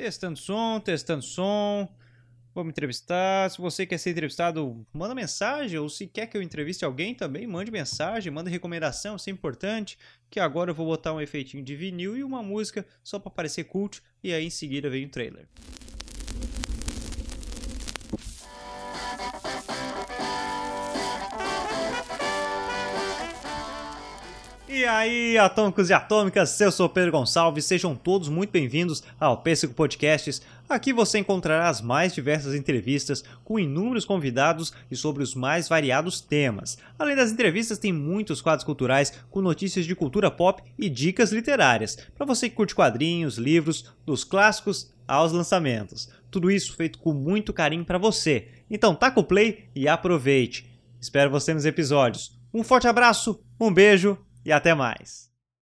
Testando som, testando som. Vamos entrevistar. Se você quer ser entrevistado, manda mensagem. Ou se quer que eu entreviste alguém também, mande mensagem, manda recomendação, isso é importante. Que agora eu vou botar um efeitinho de vinil e uma música só para parecer cult. E aí em seguida vem o trailer. E aí, atômicos e atômicas, eu sou Pedro Gonçalves, sejam todos muito bem-vindos ao Pêssego Podcasts. Aqui você encontrará as mais diversas entrevistas com inúmeros convidados e sobre os mais variados temas. Além das entrevistas, tem muitos quadros culturais com notícias de cultura pop e dicas literárias, para você que curte quadrinhos, livros, dos clássicos aos lançamentos. Tudo isso feito com muito carinho para você. Então taca o play e aproveite. Espero você nos episódios. Um forte abraço, um beijo e até mais.